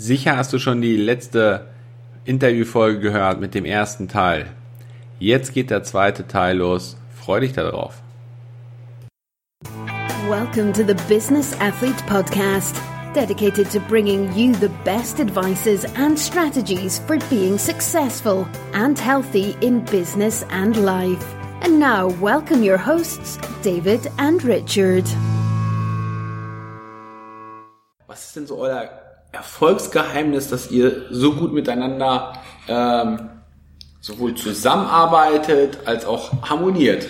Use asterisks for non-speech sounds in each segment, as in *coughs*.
Sicher hast du schon die letzte Interviewfolge gehört mit dem ersten Teil. Jetzt geht der zweite Teil los. Freu dich darauf. Welcome to the Business Athlete Podcast, dedicated to bringing you the best advices and strategies for being successful and healthy in business and life. And now, welcome your hosts, David and Richard. Was ist denn so euer Erfolgsgeheimnis, dass ihr so gut miteinander ähm, sowohl zusammenarbeitet als auch harmoniert?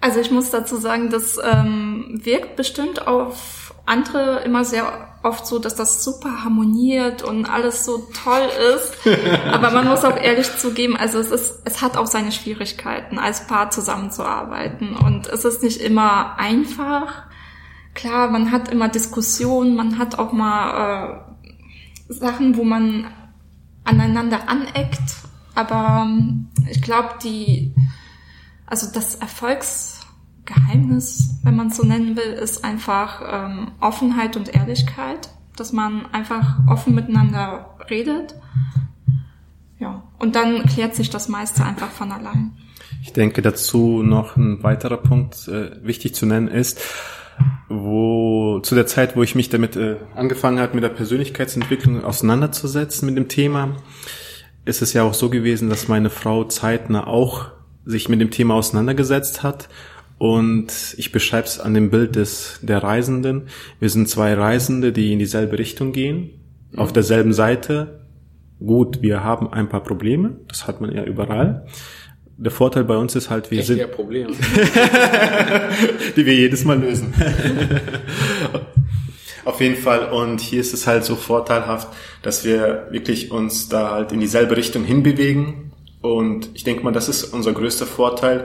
Also ich muss dazu sagen, das ähm, wirkt bestimmt auf andere immer sehr oft so, dass das super harmoniert und alles so toll ist. *laughs* Aber man muss auch ehrlich zugeben, also es ist, es hat auch seine Schwierigkeiten, als Paar zusammenzuarbeiten. Und es ist nicht immer einfach klar, man hat immer Diskussionen, man hat auch mal äh, Sachen, wo man aneinander aneckt, aber ähm, ich glaube, die, also das Erfolgsgeheimnis, wenn man es so nennen will, ist einfach ähm, Offenheit und Ehrlichkeit, dass man einfach offen miteinander redet. Ja, und dann klärt sich das meiste einfach von allein. Ich denke dazu noch ein weiterer Punkt äh, wichtig zu nennen ist, wo zu der Zeit, wo ich mich damit äh, angefangen habe, mit der Persönlichkeitsentwicklung auseinanderzusetzen mit dem Thema, ist es ja auch so gewesen, dass meine Frau zeitnah auch sich mit dem Thema auseinandergesetzt hat. Und ich beschreibe es an dem Bild des der Reisenden. Wir sind zwei Reisende, die in dieselbe Richtung gehen, mhm. auf derselben Seite. Gut, wir haben ein paar Probleme, das hat man ja überall der Vorteil bei uns ist halt, wir Echt sind Problem. *laughs* die wir jedes Mal lösen. *laughs* Auf jeden Fall. Und hier ist es halt so vorteilhaft, dass wir wirklich uns da halt in dieselbe Richtung hinbewegen. Und ich denke mal, das ist unser größter Vorteil,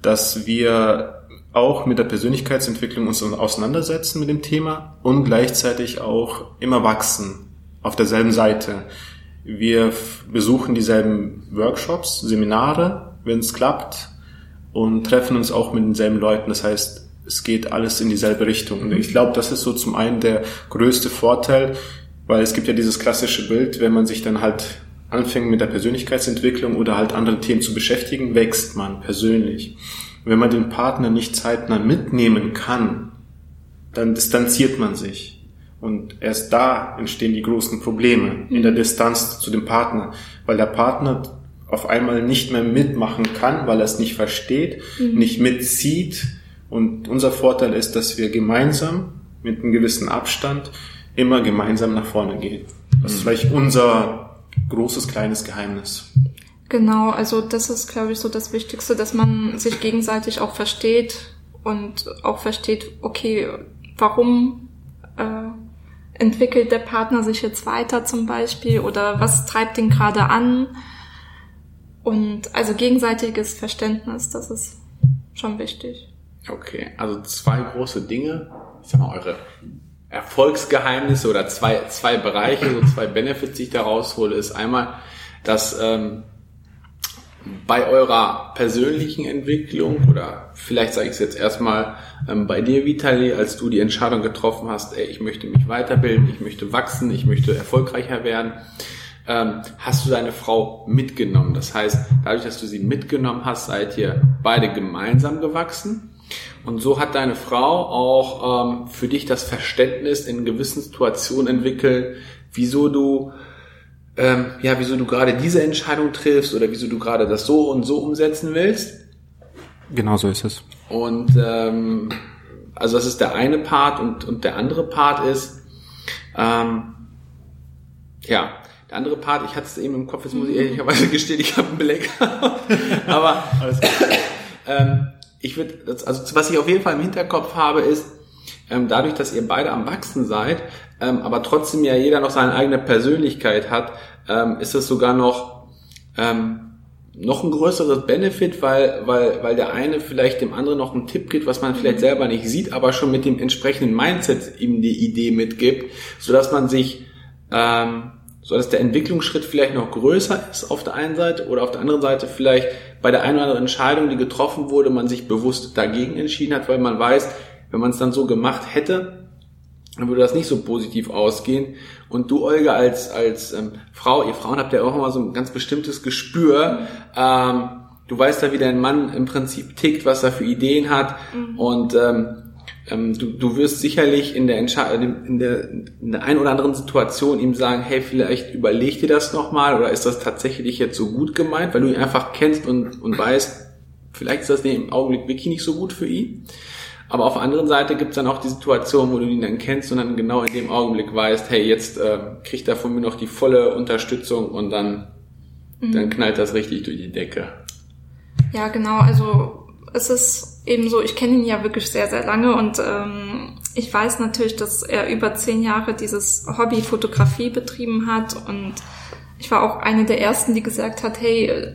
dass wir auch mit der Persönlichkeitsentwicklung uns auseinandersetzen mit dem Thema und gleichzeitig auch immer wachsen auf derselben Seite. Wir besuchen dieselben Workshops, Seminare, wenn es klappt und treffen uns auch mit denselben Leuten. Das heißt, es geht alles in dieselbe Richtung. Und ich glaube, das ist so zum einen der größte Vorteil, weil es gibt ja dieses klassische Bild, wenn man sich dann halt anfängt mit der Persönlichkeitsentwicklung oder halt anderen Themen zu beschäftigen, wächst man persönlich. wenn man den Partner nicht zeitnah mitnehmen kann, dann distanziert man sich. Und erst da entstehen die großen Probleme in der Distanz zu dem Partner, weil der Partner auf einmal nicht mehr mitmachen kann, weil er es nicht versteht, mhm. nicht mitzieht. Und unser Vorteil ist, dass wir gemeinsam mit einem gewissen Abstand immer gemeinsam nach vorne gehen. Das ist mhm. vielleicht unser großes, kleines Geheimnis. Genau, also das ist, glaube ich, so das Wichtigste, dass man sich gegenseitig auch versteht und auch versteht, okay, warum äh, entwickelt der Partner sich jetzt weiter zum Beispiel oder was treibt ihn gerade an? Und also gegenseitiges Verständnis, das ist schon wichtig. Okay, also zwei große Dinge, ich sag mal, eure Erfolgsgeheimnisse oder zwei, zwei Bereiche, so zwei Benefits, die ich da raushole, ist einmal, dass ähm, bei eurer persönlichen Entwicklung oder vielleicht sage ich es jetzt erstmal ähm, bei dir, Vitali, als du die Entscheidung getroffen hast, ey, ich möchte mich weiterbilden, ich möchte wachsen, ich möchte erfolgreicher werden, ähm, hast du deine Frau mitgenommen. Das heißt, dadurch, dass du sie mitgenommen hast, seid ihr beide gemeinsam gewachsen. Und so hat deine Frau auch ähm, für dich das Verständnis in gewissen Situationen entwickelt, wieso du ähm, ja, wieso du gerade diese Entscheidung triffst oder wieso du gerade das so und so umsetzen willst. Genau so ist es. Und ähm, also das ist der eine Part und, und der andere Part ist, ähm, ja, der andere Part, ich hatte es eben im Kopf, jetzt muss ich ehrlicherweise *laughs* gestehen, ich habe einen Black. *laughs* Aber ähm, ich würde, also was ich auf jeden Fall im Hinterkopf habe, ist, ähm, dadurch, dass ihr beide am Wachsen seid, ähm, aber trotzdem ja jeder noch seine eigene Persönlichkeit hat, ähm, ist es sogar noch ähm, noch ein größeres Benefit, weil, weil, weil der eine vielleicht dem anderen noch einen Tipp gibt, was man vielleicht mhm. selber nicht sieht, aber schon mit dem entsprechenden Mindset ihm die Idee mitgibt, so dass man sich ähm, so dass der Entwicklungsschritt vielleicht noch größer ist auf der einen Seite oder auf der anderen Seite vielleicht bei der einen oder anderen Entscheidung, die getroffen wurde, man sich bewusst dagegen entschieden hat, weil man weiß, wenn man es dann so gemacht hätte, dann würde das nicht so positiv ausgehen. Und du, Olga, als, als ähm, Frau, ihr Frauen habt ja auch immer so ein ganz bestimmtes Gespür. Ähm, du weißt ja, wie dein Mann im Prinzip tickt, was er für Ideen hat. Mhm. Und ähm, ähm, du, du wirst sicherlich in der, in, der, in der ein oder anderen Situation ihm sagen, hey, vielleicht überleg dir das nochmal oder ist das tatsächlich jetzt so gut gemeint, weil du ihn einfach kennst und, und weißt, vielleicht ist das im Augenblick wirklich nicht so gut für ihn. Aber auf der anderen Seite gibt es dann auch die Situation, wo du ihn dann kennst und dann genau in dem Augenblick weißt, hey, jetzt äh, kriegt er von mir noch die volle Unterstützung und dann, mhm. dann knallt das richtig durch die Decke. Ja, genau. Also es ist eben so, ich kenne ihn ja wirklich sehr, sehr lange und ähm, ich weiß natürlich, dass er über zehn Jahre dieses Hobby Fotografie betrieben hat und ich war auch eine der ersten, die gesagt hat, hey, äh,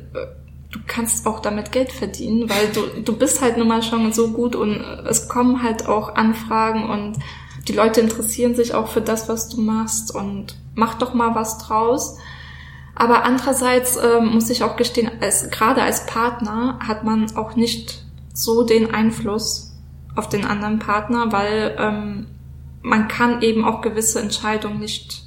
du kannst auch damit Geld verdienen, weil du, du bist halt nun mal schon so gut und es kommen halt auch Anfragen und die Leute interessieren sich auch für das, was du machst und mach doch mal was draus. Aber andererseits ähm, muss ich auch gestehen, als, gerade als Partner hat man auch nicht so den Einfluss auf den anderen Partner, weil ähm, man kann eben auch gewisse Entscheidungen nicht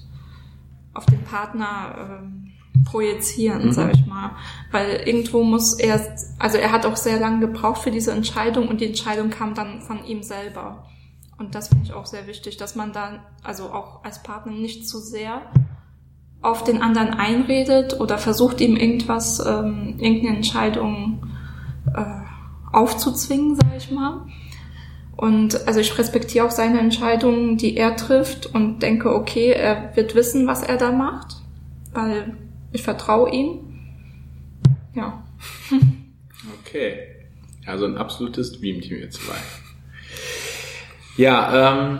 auf den Partner ähm, projizieren, mhm. sage ich mal. Weil irgendwo muss er, also er hat auch sehr lange gebraucht für diese Entscheidung und die Entscheidung kam dann von ihm selber. Und das finde ich auch sehr wichtig, dass man dann, also auch als Partner nicht zu sehr auf den anderen einredet oder versucht ihm irgendwas, ähm, irgendeine Entscheidung äh, aufzuzwingen, sage ich mal. Und also ich respektiere auch seine Entscheidungen, die er trifft und denke, okay, er wird wissen, was er da macht, weil ich vertraue ihm. Ja. *laughs* okay. Also ein absolutes Dreamteam ihr zwei. Ja, ähm,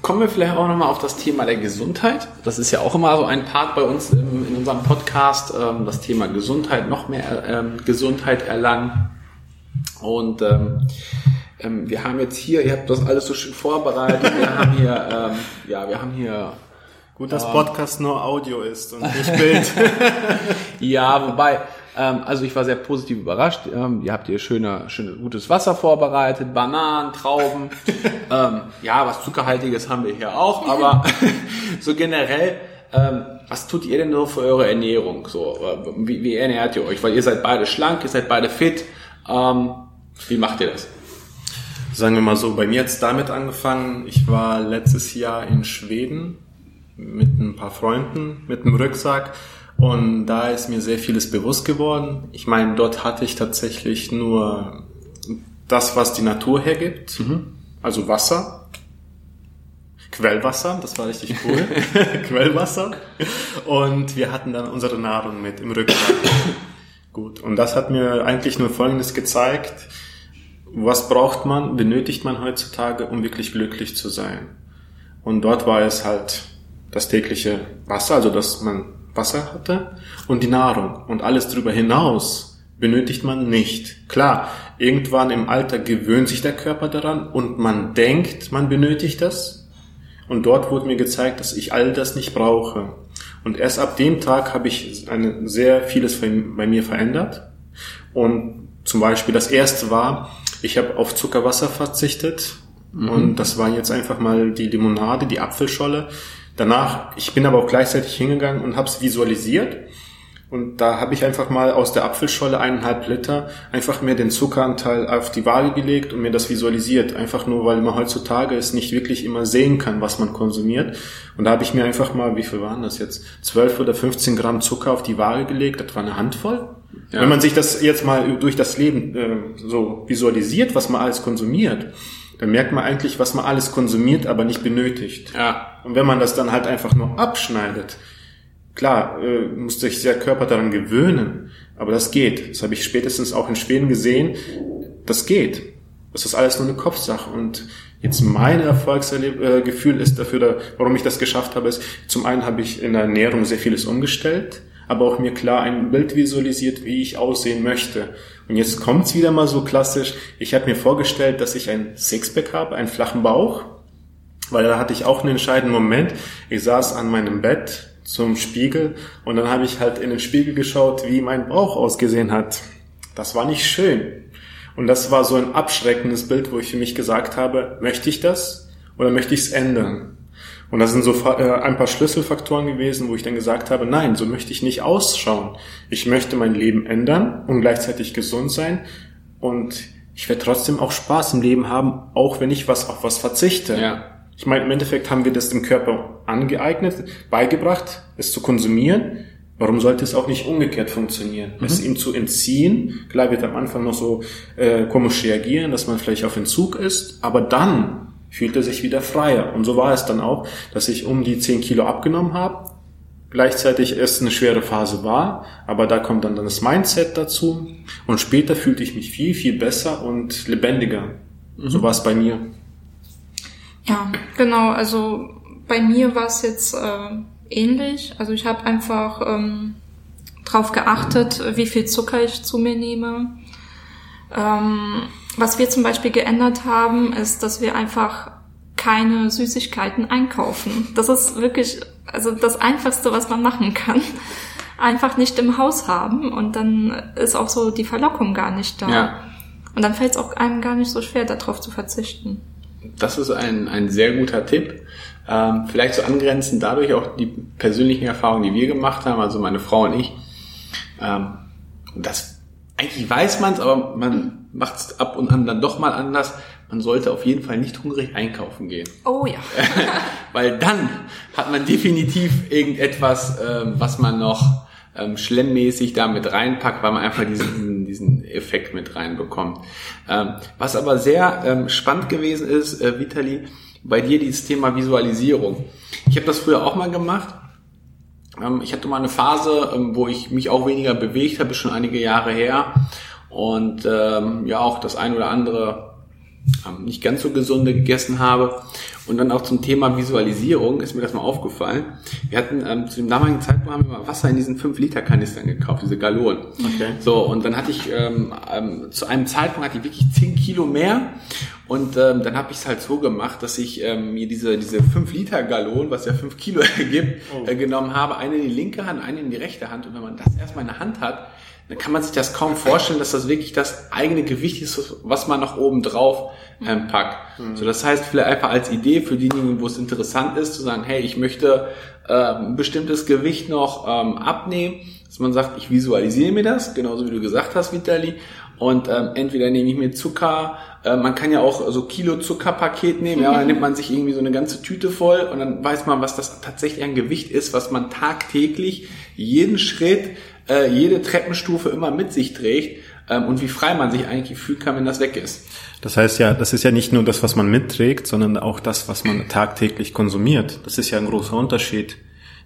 kommen wir vielleicht auch nochmal auf das Thema der Gesundheit. Das ist ja auch immer so ein Part bei uns im, in unserem Podcast, ähm, das Thema Gesundheit, noch mehr ähm, Gesundheit erlangen. Und ähm, ähm, wir haben jetzt hier, ihr habt das alles so schön vorbereitet, wir haben hier, *laughs* ähm, ja, wir haben hier Gut, dass Podcast nur Audio ist und nicht Bild. *laughs* ja, wobei, ähm, also ich war sehr positiv überrascht. Ähm, ihr habt hier schöne, schönes, gutes Wasser vorbereitet, Bananen, Trauben. *laughs* ähm, ja, was Zuckerhaltiges haben wir hier auch, aber so generell, ähm, was tut ihr denn so für eure Ernährung? So, äh, wie, wie ernährt ihr euch? Weil ihr seid beide schlank, ihr seid beide fit. Ähm, wie macht ihr das? Sagen wir mal so, bei mir hat es damit angefangen, ich war letztes Jahr in Schweden mit ein paar Freunden, mit einem Rucksack. Und da ist mir sehr vieles bewusst geworden. Ich meine, dort hatte ich tatsächlich nur das, was die Natur hergibt. Mhm. Also Wasser. Quellwasser, das war richtig cool. *laughs* Quellwasser. Und wir hatten dann unsere Nahrung mit im Rucksack. *coughs* Gut. Und das hat mir eigentlich nur Folgendes gezeigt. Was braucht man, benötigt man heutzutage, um wirklich glücklich zu sein? Und dort war es halt das tägliche Wasser, also dass man Wasser hatte und die Nahrung. Und alles darüber hinaus benötigt man nicht. Klar, irgendwann im Alter gewöhnt sich der Körper daran und man denkt, man benötigt das. Und dort wurde mir gezeigt, dass ich all das nicht brauche. Und erst ab dem Tag habe ich eine, sehr vieles bei mir verändert. Und zum Beispiel das erste war, ich habe auf Zuckerwasser verzichtet. Mhm. Und das war jetzt einfach mal die Limonade, die Apfelscholle. Danach, ich bin aber auch gleichzeitig hingegangen und habe es visualisiert. Und da habe ich einfach mal aus der Apfelscholle eineinhalb Liter einfach mir den Zuckeranteil auf die Waage gelegt und mir das visualisiert. Einfach nur, weil man heutzutage es nicht wirklich immer sehen kann, was man konsumiert. Und da habe ich mir einfach mal, wie viel waren das jetzt? 12 oder 15 Gramm Zucker auf die Waage gelegt. Das war eine Handvoll. Ja. Wenn man sich das jetzt mal durch das Leben äh, so visualisiert, was man alles konsumiert, dann merkt man eigentlich, was man alles konsumiert, aber nicht benötigt. Ja. Und wenn man das dann halt einfach nur abschneidet, klar, äh, muss sich der Körper daran gewöhnen, aber das geht. Das habe ich spätestens auch in Schweden gesehen. Das geht. Das ist alles nur eine Kopfsache. Und jetzt mein Erfolgsgefühl ist dafür, warum ich das geschafft habe, ist, zum einen habe ich in der Ernährung sehr vieles umgestellt aber auch mir klar ein Bild visualisiert, wie ich aussehen möchte. Und jetzt kommt's wieder mal so klassisch. Ich habe mir vorgestellt, dass ich ein Sixpack habe, einen flachen Bauch, weil da hatte ich auch einen entscheidenden Moment. Ich saß an meinem Bett zum Spiegel und dann habe ich halt in den Spiegel geschaut, wie mein Bauch ausgesehen hat. Das war nicht schön. Und das war so ein abschreckendes Bild, wo ich für mich gesagt habe, möchte ich das oder möchte ich es ändern? Und das sind so äh, ein paar Schlüsselfaktoren gewesen, wo ich dann gesagt habe, nein, so möchte ich nicht ausschauen. Ich möchte mein Leben ändern und gleichzeitig gesund sein. Und ich werde trotzdem auch Spaß im Leben haben, auch wenn ich was auf was verzichte. Ja. Ich meine, im Endeffekt haben wir das dem Körper angeeignet, beigebracht, es zu konsumieren. Warum sollte es auch nicht umgekehrt funktionieren? Mhm. Es ihm zu entziehen, klar wird am Anfang noch so äh, komisch reagieren, dass man vielleicht auf Entzug ist, aber dann fühlt er sich wieder freier. Und so war es dann auch, dass ich um die 10 Kilo abgenommen habe, gleichzeitig es eine schwere Phase war, aber da kommt dann das Mindset dazu und später fühlte ich mich viel, viel besser und lebendiger. Mhm. So war es bei mir. Ja, genau, also bei mir war es jetzt äh, ähnlich. Also ich habe einfach ähm, darauf geachtet, wie viel Zucker ich zu mir nehme. Ähm, was wir zum Beispiel geändert haben, ist, dass wir einfach keine Süßigkeiten einkaufen. Das ist wirklich, also das Einfachste, was man machen kann. Einfach nicht im Haus haben und dann ist auch so die Verlockung gar nicht da. Ja. Und dann fällt es auch einem gar nicht so schwer, darauf zu verzichten. Das ist ein, ein sehr guter Tipp. Ähm, vielleicht so angrenzend dadurch auch die persönlichen Erfahrungen, die wir gemacht haben, also meine Frau und ich. Ähm, das eigentlich weiß man es, aber man macht es ab und an dann doch mal anders. Man sollte auf jeden Fall nicht hungrig einkaufen gehen. Oh ja. *laughs* Weil dann hat man definitiv irgendetwas, ähm, was man noch ähm, schlemmmäßig da mit reinpackt, weil man einfach diesen, *laughs* diesen Effekt mit reinbekommt. Ähm, was aber sehr ähm, spannend gewesen ist, äh, Vitali, bei dir dieses Thema Visualisierung. Ich habe das früher auch mal gemacht. Ähm, ich hatte mal eine Phase, ähm, wo ich mich auch weniger bewegt habe, schon einige Jahre her. Und ähm, ja, auch das ein oder andere nicht ganz so gesunde gegessen habe. Und dann auch zum Thema Visualisierung ist mir das mal aufgefallen. Wir hatten ähm, zu dem damaligen Zeitpunkt haben wir mal Wasser in diesen 5-Liter-Kanistern gekauft, diese Gallonen. Okay. So, und dann hatte ich ähm, ähm, zu einem Zeitpunkt hatte ich wirklich 10 Kilo mehr. Und ähm, dann habe ich es halt so gemacht, dass ich ähm, mir diese, diese 5-Liter-Gallon, was ja 5 Kilo *laughs* ergibt, oh. äh, genommen habe, eine in die linke Hand, eine in die rechte Hand. Und wenn man das erstmal in der Hand hat, dann kann man sich das kaum vorstellen, dass das wirklich das eigene Gewicht ist, was man noch oben drauf ähm, packt. Mhm. So, das heißt, vielleicht einfach als Idee für diejenigen, wo es interessant ist, zu sagen, hey, ich möchte äh, ein bestimmtes Gewicht noch ähm, abnehmen, dass man sagt, ich visualisiere mir das, genauso wie du gesagt hast, Vitali, und ähm, entweder nehme ich mir Zucker, äh, man kann ja auch so Kilo Zuckerpaket nehmen, ja, dann nimmt man sich irgendwie so eine ganze Tüte voll und dann weiß man, was das tatsächlich ein Gewicht ist, was man tagtäglich jeden Schritt äh, jede Treppenstufe immer mit sich trägt ähm, und wie frei man sich eigentlich fühlen kann, wenn das weg ist. Das heißt ja, das ist ja nicht nur das, was man mitträgt, sondern auch das, was man tagtäglich konsumiert. Das ist ja ein großer Unterschied.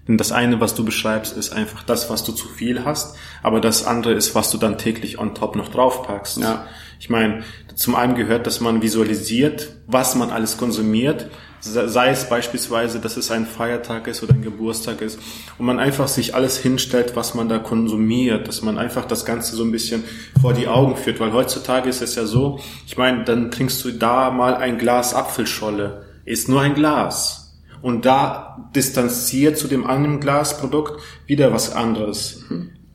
Denn das eine, was du beschreibst, ist einfach das, was du zu viel hast, aber das andere ist, was du dann täglich on top noch draufpackst. Ja. Ich meine, zum einen gehört, dass man visualisiert, was man alles konsumiert, sei es beispielsweise, dass es ein Feiertag ist oder ein Geburtstag ist und man einfach sich alles hinstellt, was man da konsumiert, dass man einfach das Ganze so ein bisschen vor die Augen führt, weil heutzutage ist es ja so, ich meine, dann trinkst du da mal ein Glas Apfelscholle, ist nur ein Glas. Und da distanziert zu dem anderen Glasprodukt wieder was anderes.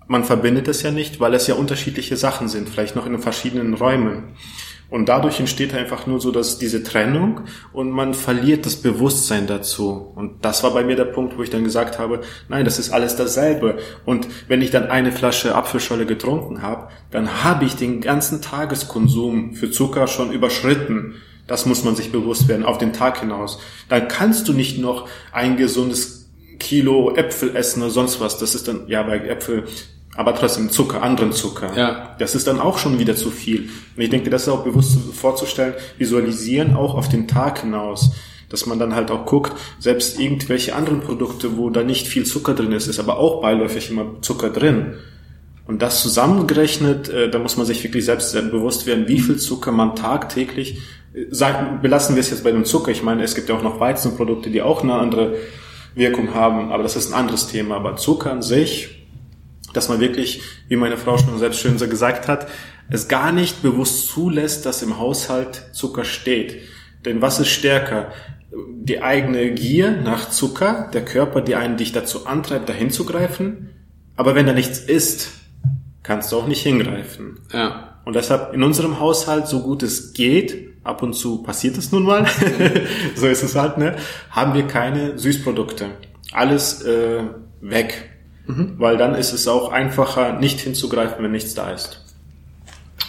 Man verbindet es ja nicht, weil es ja unterschiedliche Sachen sind, vielleicht noch in verschiedenen Räumen. Und dadurch entsteht einfach nur so, dass diese Trennung und man verliert das Bewusstsein dazu. Und das war bei mir der Punkt, wo ich dann gesagt habe, nein, das ist alles dasselbe. Und wenn ich dann eine Flasche Apfelscholle getrunken habe, dann habe ich den ganzen Tageskonsum für Zucker schon überschritten. Das muss man sich bewusst werden, auf den Tag hinaus. Dann kannst du nicht noch ein gesundes Kilo Äpfel essen oder sonst was. Das ist dann, ja, bei Äpfel aber trotzdem Zucker, anderen Zucker. Ja. Das ist dann auch schon wieder zu viel. Und ich denke, das ist auch bewusst vorzustellen, visualisieren auch auf den Tag hinaus. Dass man dann halt auch guckt, selbst irgendwelche anderen Produkte, wo da nicht viel Zucker drin ist, ist aber auch beiläufig immer Zucker drin. Und das zusammengerechnet, äh, da muss man sich wirklich selbst bewusst werden, wie viel Zucker man tagtäglich, äh, sagen, belassen wir es jetzt bei dem Zucker. Ich meine, es gibt ja auch noch Weizenprodukte, die auch eine andere Wirkung haben, aber das ist ein anderes Thema. Aber Zucker an sich, dass man wirklich, wie meine Frau schon selbst schön gesagt hat, es gar nicht bewusst zulässt, dass im Haushalt Zucker steht. Denn was ist stärker? Die eigene Gier nach Zucker, der Körper, die einen dich dazu antreibt, dahin zu greifen. Aber wenn da nichts ist, kannst du auch nicht hingreifen. Ja. Und deshalb in unserem Haushalt, so gut es geht, ab und zu passiert es nun mal, *laughs* so ist es halt, ne, haben wir keine Süßprodukte. Alles äh, weg. Mhm. Weil dann ist es auch einfacher, nicht hinzugreifen, wenn nichts da ist.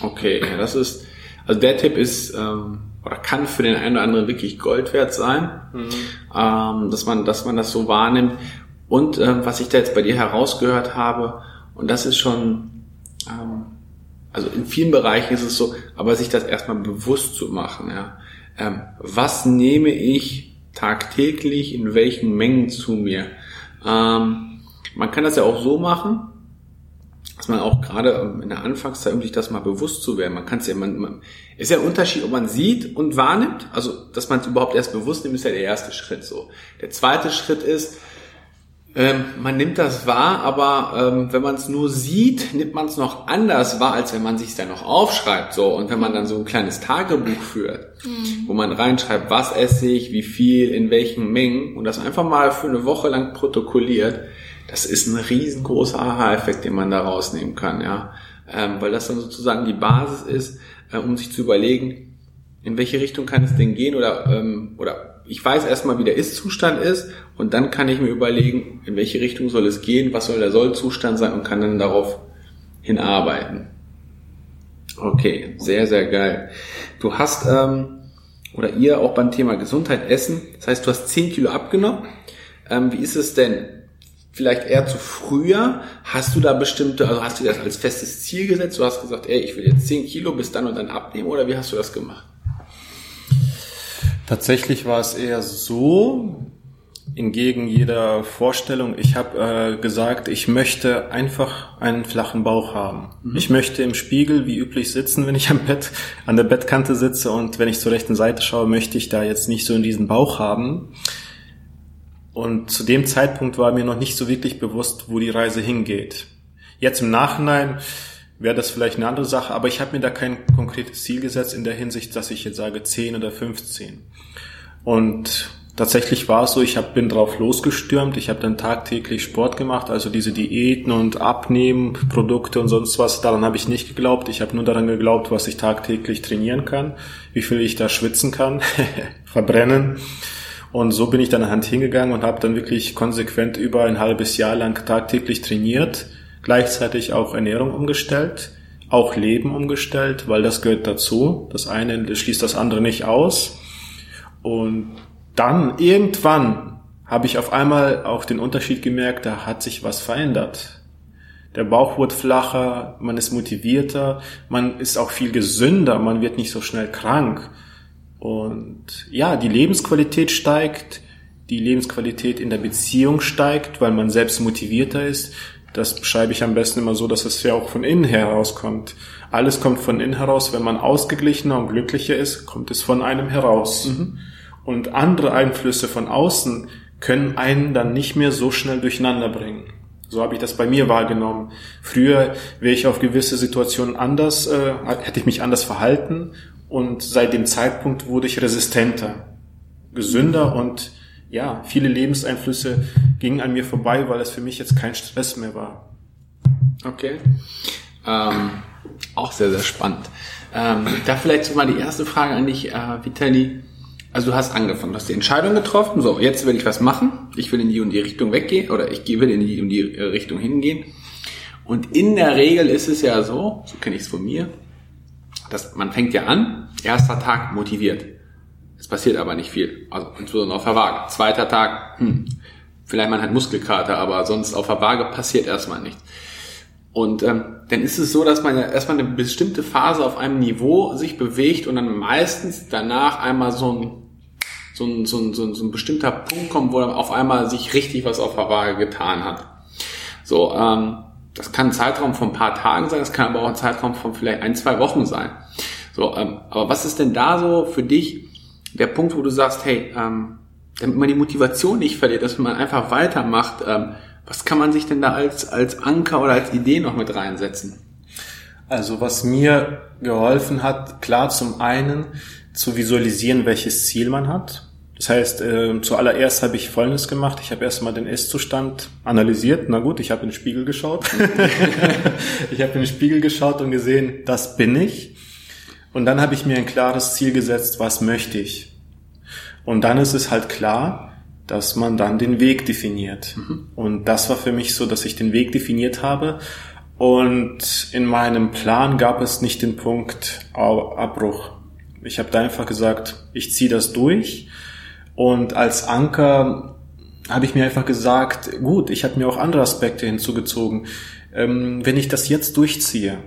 Okay, das ist, also der Tipp ist, ähm, oder kann für den einen oder anderen wirklich Gold wert sein, mhm. ähm, dass man, dass man das so wahrnimmt. Und ähm, was ich da jetzt bei dir herausgehört habe, und das ist schon, ähm, also in vielen Bereichen ist es so, aber sich das erstmal bewusst zu machen, ja. Ähm, was nehme ich tagtäglich in welchen Mengen zu mir? Ähm, man kann das ja auch so machen, dass man auch gerade in der Anfangszeit, um sich das mal bewusst zu werden, man kann es ja, man, man ist ja ein Unterschied, ob man sieht und wahrnimmt, also dass man es überhaupt erst bewusst nimmt, ist ja der erste Schritt so. Der zweite Schritt ist, ähm, man nimmt das wahr, aber ähm, wenn man es nur sieht, nimmt man es noch anders wahr, als wenn man sich dann noch aufschreibt. So und wenn man dann so ein kleines Tagebuch führt, mhm. wo man reinschreibt, was esse ich, wie viel, in welchen Mengen und das einfach mal für eine Woche lang protokolliert, das ist ein riesengroßer Aha-Effekt, den man da rausnehmen kann, ja, ähm, weil das dann sozusagen die Basis ist, äh, um sich zu überlegen, in welche Richtung kann es denn gehen oder ähm, oder ich weiß erstmal, wie der Ist-Zustand ist und dann kann ich mir überlegen, in welche Richtung soll es gehen, was soll der Soll-Zustand sein und kann dann darauf hinarbeiten. Okay, sehr, sehr geil. Du hast, ähm, oder ihr auch beim Thema Gesundheit, Essen, das heißt, du hast 10 Kilo abgenommen. Ähm, wie ist es denn? Vielleicht eher zu früher? Hast du da bestimmte, also hast du das als festes Ziel gesetzt? Du hast gesagt, ey, ich will jetzt 10 Kilo bis dann und dann abnehmen oder wie hast du das gemacht? Tatsächlich war es eher so, entgegen jeder Vorstellung, ich habe äh, gesagt, ich möchte einfach einen flachen Bauch haben. Mhm. Ich möchte im Spiegel wie üblich sitzen, wenn ich am Bett, an der Bettkante sitze und wenn ich zur rechten Seite schaue, möchte ich da jetzt nicht so in diesen Bauch haben. Und zu dem Zeitpunkt war mir noch nicht so wirklich bewusst, wo die Reise hingeht. Jetzt im Nachhinein wäre das vielleicht eine andere Sache, aber ich habe mir da kein konkretes Ziel gesetzt in der Hinsicht, dass ich jetzt sage 10 oder 15. Und tatsächlich war es so, ich hab, bin drauf losgestürmt, ich habe dann tagtäglich Sport gemacht, also diese Diäten und Abnehmen, Produkte und sonst was, daran habe ich nicht geglaubt. Ich habe nur daran geglaubt, was ich tagtäglich trainieren kann, wie viel ich da schwitzen kann, *laughs* verbrennen. Und so bin ich dann Hand hingegangen und habe dann wirklich konsequent über ein halbes Jahr lang tagtäglich trainiert gleichzeitig auch Ernährung umgestellt, auch Leben umgestellt, weil das gehört dazu. Das eine schließt das andere nicht aus. Und dann irgendwann habe ich auf einmal auch den Unterschied gemerkt, da hat sich was verändert. Der Bauch wird flacher, man ist motivierter, man ist auch viel gesünder, man wird nicht so schnell krank. Und ja, die Lebensqualität steigt, die Lebensqualität in der Beziehung steigt, weil man selbst motivierter ist. Das beschreibe ich am besten immer so, dass es ja auch von innen herauskommt. Alles kommt von innen heraus. Wenn man ausgeglichener und glücklicher ist, kommt es von einem heraus. Mhm. Und andere Einflüsse von außen können einen dann nicht mehr so schnell durcheinander bringen. So habe ich das bei mir wahrgenommen. Früher wäre ich auf gewisse Situationen anders, äh, hätte ich mich anders verhalten und seit dem Zeitpunkt wurde ich resistenter, gesünder und ja, viele Lebenseinflüsse gingen an mir vorbei, weil es für mich jetzt kein Stress mehr war. Okay. Ähm, auch sehr, sehr spannend. Ähm, da vielleicht so mal die erste Frage an dich, äh, Vitali. Also du hast angefangen, du hast die Entscheidung getroffen, so, jetzt will ich was machen, ich will in die und die Richtung weggehen oder ich will in die und die Richtung hingehen. Und in der Regel ist es ja so, so kenne ich es von mir, dass man fängt ja an, erster Tag motiviert. Es passiert aber nicht viel. Also insbesondere auf der Waage. Zweiter Tag, hm, vielleicht man hat Muskelkater, aber sonst auf der Waage passiert erstmal nichts. Und ähm, dann ist es so, dass man ja erstmal eine bestimmte Phase auf einem Niveau sich bewegt und dann meistens danach einmal so ein so ein, so ein, so ein, so ein bestimmter Punkt kommt, wo dann auf einmal sich richtig was auf der Waage getan hat. So, ähm, das kann ein Zeitraum von ein paar Tagen sein, das kann aber auch ein Zeitraum von vielleicht ein, zwei Wochen sein. So, ähm, aber was ist denn da so für dich der Punkt, wo du sagst, hey, ähm, damit man die Motivation nicht verliert, dass man einfach weitermacht, ähm, was kann man sich denn da als, als Anker oder als Idee noch mit reinsetzen? Also was mir geholfen hat, klar zum einen zu visualisieren, welches Ziel man hat. Das heißt, äh, zuallererst habe ich Folgendes gemacht. Ich habe erstmal den Ist-Zustand analysiert. Na gut, ich habe in den Spiegel geschaut. *laughs* *laughs* ich habe in den Spiegel geschaut und gesehen, das bin ich. Und dann habe ich mir ein klares Ziel gesetzt, was möchte ich. Und dann ist es halt klar, dass man dann den Weg definiert. Mhm. Und das war für mich so, dass ich den Weg definiert habe. Und in meinem Plan gab es nicht den Punkt Abbruch. Ich habe da einfach gesagt, ich ziehe das durch. Und als Anker habe ich mir einfach gesagt, gut, ich habe mir auch andere Aspekte hinzugezogen. Ähm, wenn ich das jetzt durchziehe,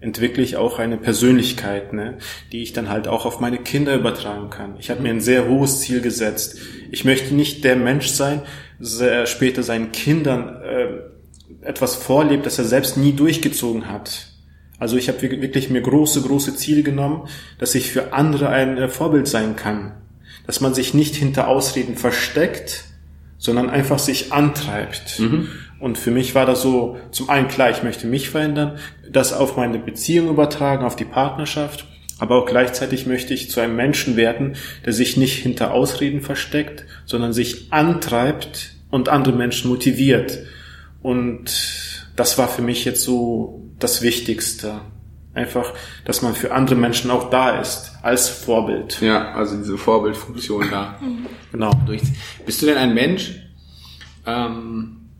entwickle ich auch eine Persönlichkeit, ne, die ich dann halt auch auf meine Kinder übertragen kann. Ich habe mir ein sehr hohes Ziel gesetzt. Ich möchte nicht der Mensch sein, der später seinen Kindern äh, etwas vorlebt, das er selbst nie durchgezogen hat. Also ich habe wirklich mir große, große Ziele genommen, dass ich für andere ein Vorbild sein kann. Dass man sich nicht hinter Ausreden versteckt, sondern einfach sich antreibt. Mhm. Und für mich war das so, zum einen klar, ich möchte mich verändern, das auf meine Beziehung übertragen, auf die Partnerschaft, aber auch gleichzeitig möchte ich zu einem Menschen werden, der sich nicht hinter Ausreden versteckt, sondern sich antreibt und andere Menschen motiviert. Und das war für mich jetzt so das Wichtigste. Einfach, dass man für andere Menschen auch da ist, als Vorbild. Ja, also diese Vorbildfunktion da. *laughs* genau. Bist du denn ein Mensch, ähm,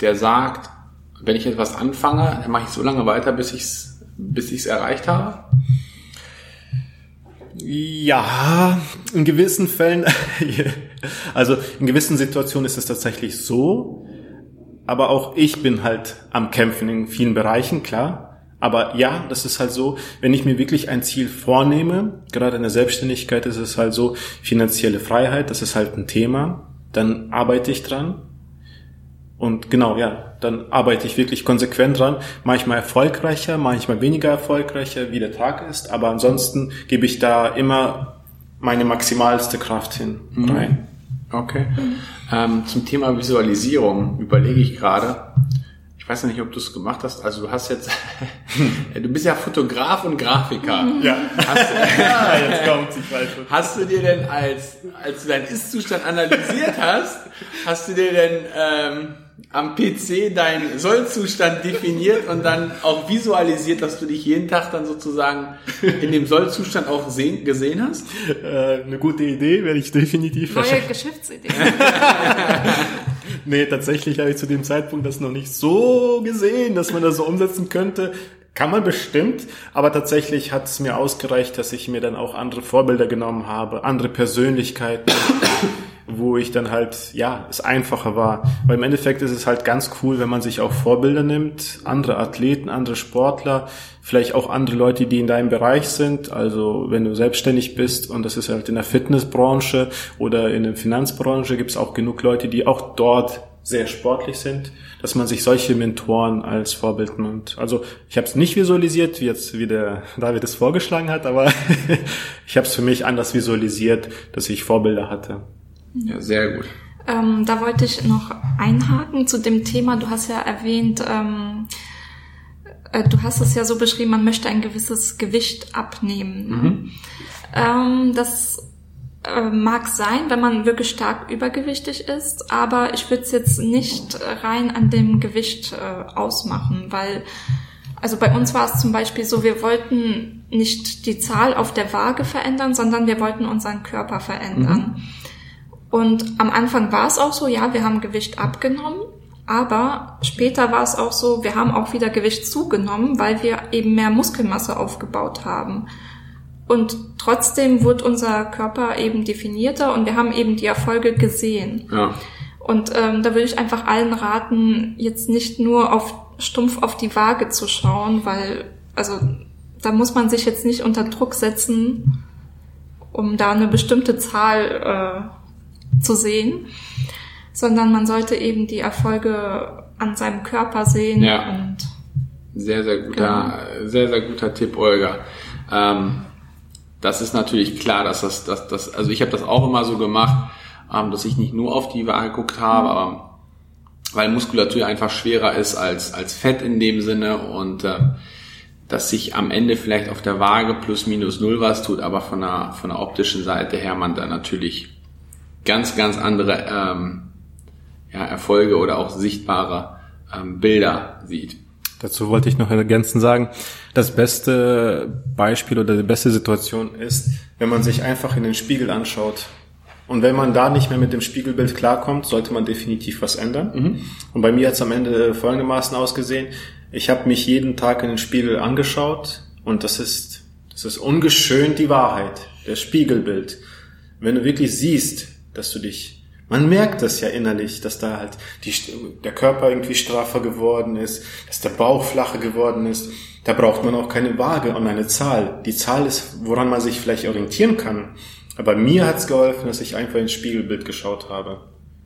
der sagt, wenn ich etwas anfange, dann mache ich so lange weiter, bis ich es bis ich's erreicht habe? Ja, in gewissen Fällen, *laughs* also in gewissen Situationen ist es tatsächlich so, aber auch ich bin halt am Kämpfen in vielen Bereichen, klar. Aber ja, das ist halt so, wenn ich mir wirklich ein Ziel vornehme, gerade in der Selbstständigkeit ist es halt so, finanzielle Freiheit, das ist halt ein Thema, dann arbeite ich dran und genau, ja, dann arbeite ich wirklich konsequent dran. Manchmal erfolgreicher, manchmal weniger erfolgreicher, wie der Tag ist. Aber ansonsten gebe ich da immer meine maximalste Kraft hin mhm. rein. Okay. Ähm, zum Thema Visualisierung überlege ich gerade. Ich weiß nicht, ob du es gemacht hast. Also du hast jetzt, *laughs* du bist ja Fotograf und Grafiker. Ja. Hast, *laughs* ja, jetzt kommt ich weiß Hast du dir denn als, als du deinen Ist-Zustand analysiert hast, hast du dir denn ähm, am PC deinen Sollzustand definiert und dann auch visualisiert, dass du dich jeden Tag dann sozusagen in dem Sollzustand auch sehen, gesehen hast? Äh, eine gute Idee, werde ich definitiv. Neue Geschäftsidee. *laughs* nee, tatsächlich habe ich zu dem Zeitpunkt das noch nicht so gesehen, dass man das so umsetzen könnte. Kann man bestimmt, aber tatsächlich hat es mir ausgereicht, dass ich mir dann auch andere Vorbilder genommen habe, andere Persönlichkeiten wo ich dann halt, ja, es einfacher war. Weil im Endeffekt ist es halt ganz cool, wenn man sich auch Vorbilder nimmt, andere Athleten, andere Sportler, vielleicht auch andere Leute, die in deinem Bereich sind. Also wenn du selbstständig bist und das ist halt in der Fitnessbranche oder in der Finanzbranche, gibt es auch genug Leute, die auch dort sehr sportlich sind, dass man sich solche Mentoren als Vorbild nimmt. Also ich habe es nicht visualisiert, wie jetzt wie der David es vorgeschlagen hat, aber *laughs* ich habe es für mich anders visualisiert, dass ich Vorbilder hatte. Ja, sehr gut. Ähm, da wollte ich noch einhaken zu dem Thema. Du hast ja erwähnt, ähm, äh, du hast es ja so beschrieben, man möchte ein gewisses Gewicht abnehmen. Ne? Mhm. Ähm, das äh, mag sein, wenn man wirklich stark übergewichtig ist, aber ich würde es jetzt nicht rein an dem Gewicht äh, ausmachen, weil also bei uns war es zum Beispiel so, wir wollten nicht die Zahl auf der Waage verändern, sondern wir wollten unseren Körper verändern. Mhm. Und am Anfang war es auch so, ja, wir haben Gewicht abgenommen, aber später war es auch so, wir haben auch wieder Gewicht zugenommen, weil wir eben mehr Muskelmasse aufgebaut haben. Und trotzdem wurde unser Körper eben definierter und wir haben eben die Erfolge gesehen. Ja. Und ähm, da würde ich einfach allen raten, jetzt nicht nur auf stumpf auf die Waage zu schauen, weil also da muss man sich jetzt nicht unter Druck setzen, um da eine bestimmte Zahl äh, zu sehen, sondern man sollte eben die Erfolge an seinem Körper sehen. Ja. Und sehr, sehr guter, genau. sehr, sehr guter Tipp, Olga. Ähm, das ist natürlich klar, dass das, dass das, also ich habe das auch immer so gemacht, ähm, dass ich nicht nur auf die Waage geguckt habe, mhm. aber weil Muskulatur einfach schwerer ist als, als Fett in dem Sinne und äh, dass sich am Ende vielleicht auf der Waage plus minus null was tut, aber von der, von der optischen Seite her man da natürlich ganz, ganz andere ähm, ja, Erfolge oder auch sichtbare ähm, Bilder sieht. Dazu wollte ich noch ergänzend sagen, das beste Beispiel oder die beste Situation ist, wenn man sich einfach in den Spiegel anschaut. Und wenn man da nicht mehr mit dem Spiegelbild klarkommt, sollte man definitiv was ändern. Mhm. Und bei mir hat es am Ende folgendermaßen ausgesehen. Ich habe mich jeden Tag in den Spiegel angeschaut und das ist, das ist ungeschönt die Wahrheit, das Spiegelbild. Wenn du wirklich siehst, dass du dich man merkt das ja innerlich, dass da halt die, der Körper irgendwie straffer geworden ist, dass der Bauch flacher geworden ist. Da braucht man auch keine Waage und eine Zahl. Die Zahl ist, woran man sich vielleicht orientieren kann. Aber mir hat's geholfen, dass ich einfach ins Spiegelbild geschaut habe.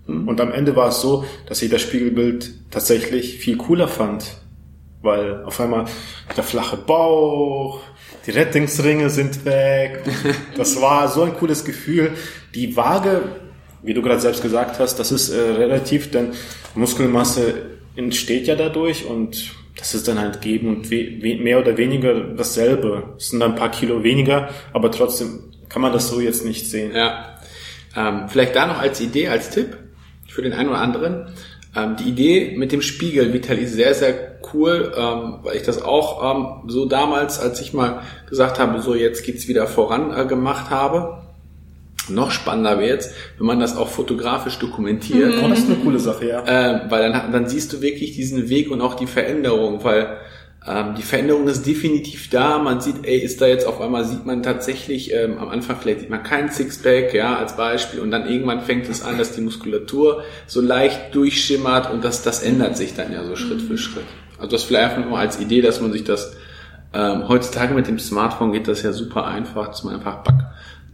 Hm. Und am Ende war es so, dass ich das Spiegelbild tatsächlich viel cooler fand. Weil auf einmal der flache Bauch, die Rettungsringe sind weg. Das war so ein cooles Gefühl. Die Waage wie du gerade selbst gesagt hast, das ist äh, relativ, denn Muskelmasse entsteht ja dadurch und das ist dann halt geben und mehr oder weniger dasselbe. Es sind ein paar Kilo weniger, aber trotzdem kann man das so jetzt nicht sehen. Ja. Ähm, vielleicht da noch als Idee, als Tipp für den einen oder anderen. Ähm, die Idee mit dem Spiegel, Vitali, ist sehr, sehr cool, ähm, weil ich das auch ähm, so damals, als ich mal gesagt habe, so jetzt geht's wieder voran äh, gemacht habe noch spannender wäre jetzt, wenn man das auch fotografisch dokumentiert. Mhm. Oh, das ist eine coole Sache, ja. Äh, weil dann, dann siehst du wirklich diesen Weg und auch die Veränderung, weil ähm, die Veränderung ist definitiv da. Man sieht, ey, ist da jetzt auf einmal, sieht man tatsächlich, ähm, am Anfang vielleicht sieht man kein Sixpack, ja, als Beispiel, und dann irgendwann fängt es an, dass die Muskulatur so leicht durchschimmert und das, das ändert sich dann ja so Schritt für Schritt. Also das vielleicht einfach nur als Idee, dass man sich das ähm, heutzutage mit dem Smartphone geht das ja super einfach, dass man einfach back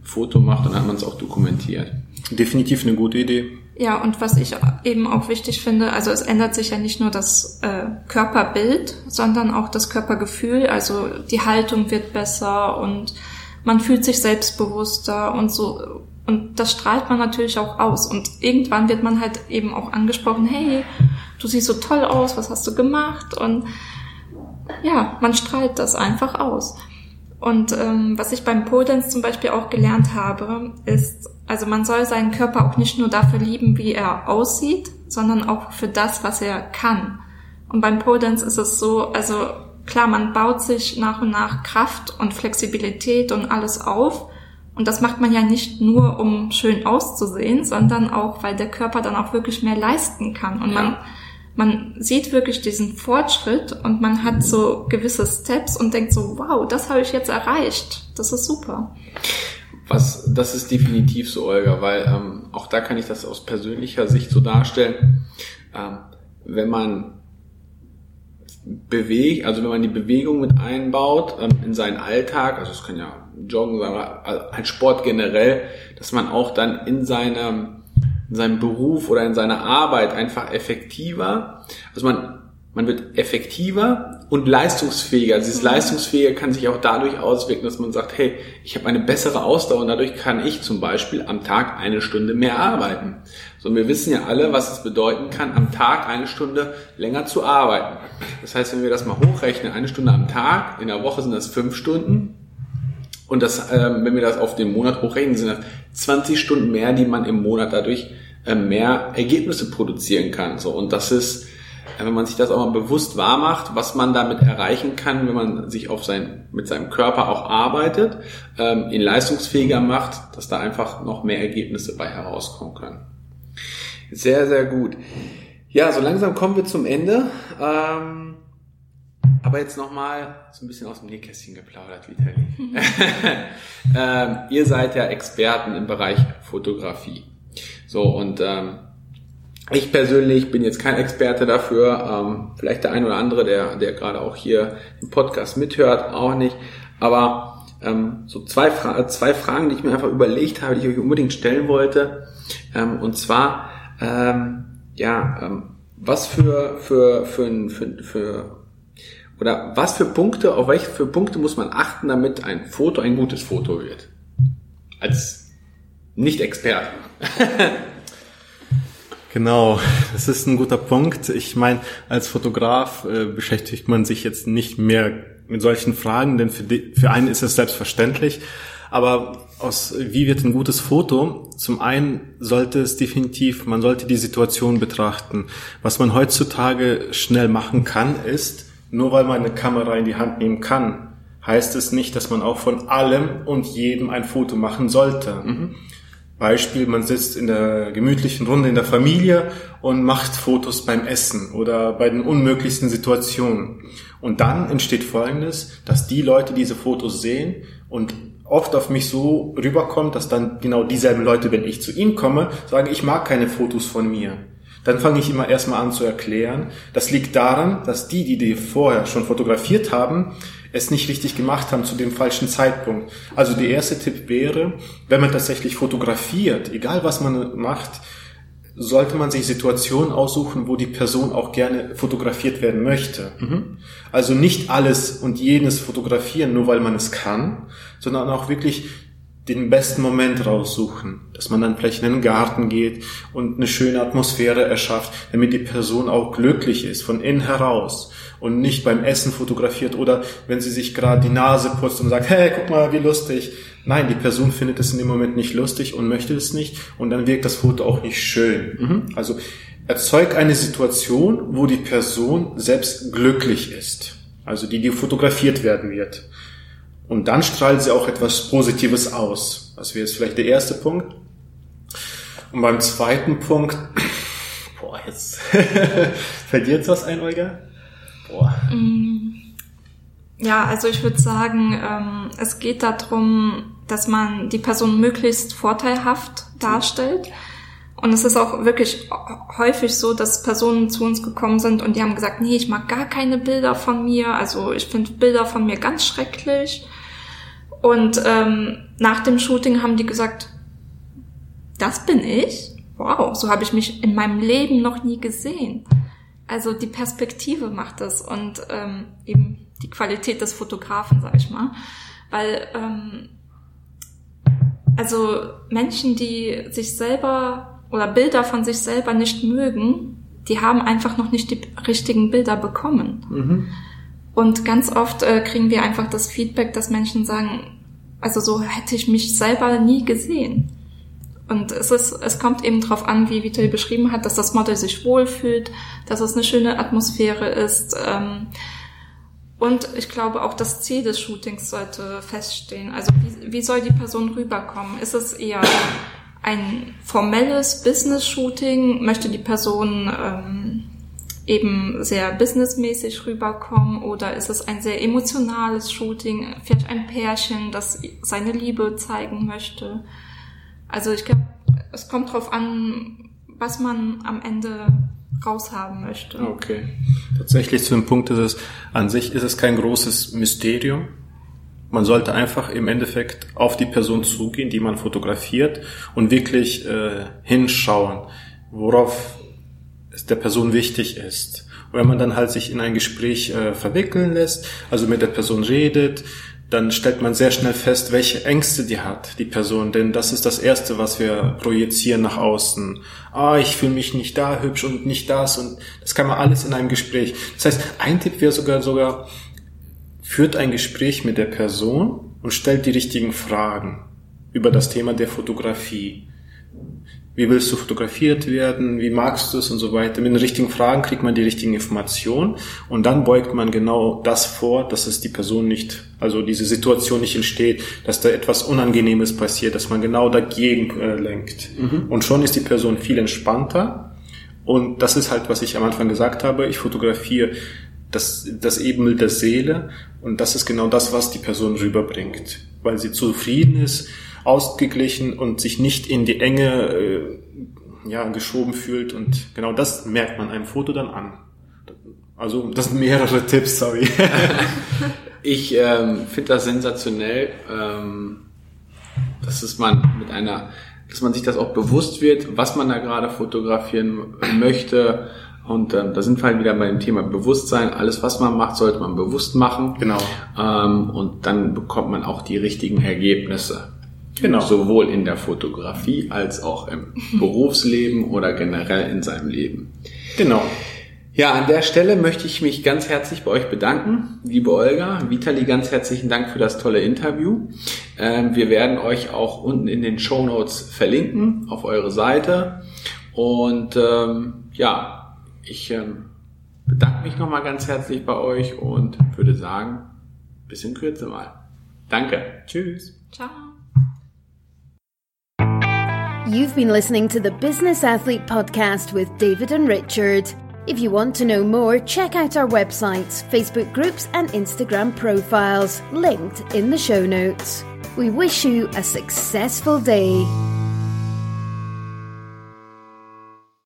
Foto macht, dann hat man es auch dokumentiert. Definitiv eine gute Idee. Ja, und was ich eben auch wichtig finde, also es ändert sich ja nicht nur das äh, Körperbild, sondern auch das Körpergefühl. Also die Haltung wird besser und man fühlt sich selbstbewusster und so. Und das strahlt man natürlich auch aus. Und irgendwann wird man halt eben auch angesprochen, hey, du siehst so toll aus, was hast du gemacht? Und ja, man strahlt das einfach aus. Und ähm, was ich beim Pole zum Beispiel auch gelernt habe, ist, also man soll seinen Körper auch nicht nur dafür lieben, wie er aussieht, sondern auch für das, was er kann. Und beim Pole ist es so, also klar, man baut sich nach und nach Kraft und Flexibilität und alles auf. Und das macht man ja nicht nur, um schön auszusehen, sondern auch, weil der Körper dann auch wirklich mehr leisten kann. Und ja. man man sieht wirklich diesen Fortschritt und man hat so gewisse Steps und denkt so, wow, das habe ich jetzt erreicht. Das ist super. Was, das ist definitiv so, Olga, weil ähm, auch da kann ich das aus persönlicher Sicht so darstellen. Ähm, wenn man bewegt, also wenn man die Bewegung mit einbaut ähm, in seinen Alltag, also es kann ja Joggen sein, ein Sport generell, dass man auch dann in seinem in seinem Beruf oder in seiner Arbeit einfach effektiver. Also man, man wird effektiver und leistungsfähiger. Also dieses mhm. Leistungsfähige kann sich auch dadurch auswirken, dass man sagt, hey, ich habe eine bessere Ausdauer und dadurch kann ich zum Beispiel am Tag eine Stunde mehr arbeiten. So, und wir wissen ja alle, was es bedeuten kann, am Tag eine Stunde länger zu arbeiten. Das heißt, wenn wir das mal hochrechnen, eine Stunde am Tag, in der Woche sind das fünf Stunden, und das, äh, wenn wir das auf den Monat hochrechnen, sind das 20 Stunden mehr, die man im Monat dadurch äh, mehr Ergebnisse produzieren kann. So und das ist, äh, wenn man sich das auch mal bewusst wahr macht, was man damit erreichen kann, wenn man sich auf sein mit seinem Körper auch arbeitet, ähm, ihn leistungsfähiger macht, dass da einfach noch mehr Ergebnisse bei herauskommen können. Sehr, sehr gut. Ja, so langsam kommen wir zum Ende. Ähm, aber jetzt nochmal so ein bisschen aus dem Nähkästchen geplaudert, Vitali. *laughs* ähm, ihr seid ja Experten im Bereich Fotografie. So, und ähm, ich persönlich bin jetzt kein Experte dafür. Ähm, vielleicht der ein oder andere, der, der gerade auch hier im Podcast mithört, auch nicht. Aber ähm, so zwei, Fra zwei Fragen, die ich mir einfach überlegt habe, die ich euch unbedingt stellen wollte. Ähm, und zwar, ähm, ja, ähm, was für, für, für, für, für oder was für Punkte, auf welche für Punkte muss man achten, damit ein Foto ein gutes Foto wird? Als Nicht-Experte. *laughs* Genau, das ist ein guter Punkt. Ich meine, als Fotograf äh, beschäftigt man sich jetzt nicht mehr mit solchen Fragen, denn für, die, für einen ist es selbstverständlich. Aber aus wie wird ein gutes Foto? Zum einen sollte es definitiv, man sollte die Situation betrachten. Was man heutzutage schnell machen kann, ist, nur weil man eine Kamera in die Hand nehmen kann, heißt es nicht, dass man auch von allem und jedem ein Foto machen sollte. Mhm. Beispiel, man sitzt in der gemütlichen Runde in der Familie und macht Fotos beim Essen oder bei den unmöglichsten Situationen. Und dann entsteht Folgendes, dass die Leute diese Fotos sehen und oft auf mich so rüberkommt, dass dann genau dieselben Leute, wenn ich zu ihnen komme, sagen, ich mag keine Fotos von mir. Dann fange ich immer erstmal an zu erklären. Das liegt daran, dass die, die die vorher schon fotografiert haben, es nicht richtig gemacht haben zu dem falschen Zeitpunkt. Also der erste Tipp wäre, wenn man tatsächlich fotografiert, egal was man macht, sollte man sich Situationen aussuchen, wo die Person auch gerne fotografiert werden möchte. Mhm. Also nicht alles und jenes fotografieren, nur weil man es kann, sondern auch wirklich den besten Moment raussuchen, dass man dann vielleicht in den Garten geht und eine schöne Atmosphäre erschafft, damit die Person auch glücklich ist, von innen heraus und nicht beim Essen fotografiert oder wenn sie sich gerade die Nase putzt und sagt, hey, guck mal, wie lustig. Nein, die Person findet es in dem Moment nicht lustig und möchte es nicht und dann wirkt das Foto auch nicht schön. Mhm. Also erzeug eine Situation, wo die Person selbst glücklich ist, also die, die fotografiert werden wird. Und dann strahlt sie auch etwas Positives aus. Das wäre jetzt vielleicht der erste Punkt. Und beim zweiten Punkt, *clears throat* boah, jetzt *laughs* fällt dir jetzt was ein, Olga? Boah. Mm. Ja, also ich würde sagen, ähm, es geht darum, dass man die Person möglichst vorteilhaft darstellt. Und es ist auch wirklich häufig so, dass Personen zu uns gekommen sind und die haben gesagt, nee, ich mag gar keine Bilder von mir. Also ich finde Bilder von mir ganz schrecklich. Und ähm, nach dem Shooting haben die gesagt, das bin ich? Wow, so habe ich mich in meinem Leben noch nie gesehen. Also die Perspektive macht das und ähm, eben die Qualität des Fotografen, sag ich mal. Weil ähm, also Menschen, die sich selber oder Bilder von sich selber nicht mögen, die haben einfach noch nicht die richtigen Bilder bekommen. Mhm. Und ganz oft äh, kriegen wir einfach das Feedback, dass Menschen sagen, also so hätte ich mich selber nie gesehen. Und es ist, es kommt eben darauf an, wie Vitali beschrieben hat, dass das Model sich wohlfühlt, dass es eine schöne Atmosphäre ist. Ähm, und ich glaube auch das Ziel des Shootings sollte feststehen. Also wie, wie soll die Person rüberkommen? Ist es eher ein formelles Business-Shooting? Möchte die Person ähm, eben sehr businessmäßig rüberkommen oder ist es ein sehr emotionales Shooting? Vielleicht ein Pärchen, das seine Liebe zeigen möchte? Also ich glaube, es kommt drauf an, was man am Ende raushaben möchte. Okay. Tatsächlich zu dem Punkt ist es, an sich ist es kein großes Mysterium. Man sollte einfach im Endeffekt auf die Person zugehen, die man fotografiert und wirklich äh, hinschauen, worauf der Person wichtig ist. Und wenn man dann halt sich in ein Gespräch äh, verwickeln lässt, also mit der Person redet, dann stellt man sehr schnell fest, welche Ängste die hat, die Person. Denn das ist das Erste, was wir projizieren nach außen. Ah, ich fühle mich nicht da hübsch und nicht das und das kann man alles in einem Gespräch. Das heißt, ein Tipp wäre sogar sogar, führt ein Gespräch mit der Person und stellt die richtigen Fragen über das Thema der Fotografie wie willst du fotografiert werden, wie magst du es und so weiter. Mit den richtigen Fragen kriegt man die richtigen Informationen. Und dann beugt man genau das vor, dass es die Person nicht, also diese Situation nicht entsteht, dass da etwas Unangenehmes passiert, dass man genau dagegen äh, lenkt. Mhm. Und schon ist die Person viel entspannter. Und das ist halt, was ich am Anfang gesagt habe, ich fotografiere das, das Ebenbild der Seele. Und das ist genau das, was die Person rüberbringt, weil sie zufrieden ist, ausgeglichen und sich nicht in die Enge äh, ja, geschoben fühlt. Und genau das merkt man einem Foto dann an. Also das sind mehrere Tipps, sorry. *laughs* ich ähm, finde das sensationell, ähm, dass es man mit einer, dass man sich das auch bewusst wird, was man da gerade fotografieren möchte. Und ähm, da sind wir halt wieder bei dem Thema Bewusstsein. Alles, was man macht, sollte man bewusst machen. Genau. Ähm, und dann bekommt man auch die richtigen Ergebnisse. Genau. Sowohl in der Fotografie als auch im *laughs* Berufsleben oder generell in seinem Leben. Genau. Ja, an der Stelle möchte ich mich ganz herzlich bei euch bedanken, liebe Olga. Vitali, ganz herzlichen Dank für das tolle Interview. Ähm, wir werden euch auch unten in den Show Notes verlinken auf eure Seite. Und ähm, ja, ich ähm, bedanke mich nochmal ganz herzlich bei euch und würde sagen, bis in Kürze mal. Danke. Tschüss. Ciao. You've been listening to the Business Athlete Podcast with David and Richard. If you want to know more, check out our websites, Facebook groups, and Instagram profiles, linked in the show notes. We wish you a successful day.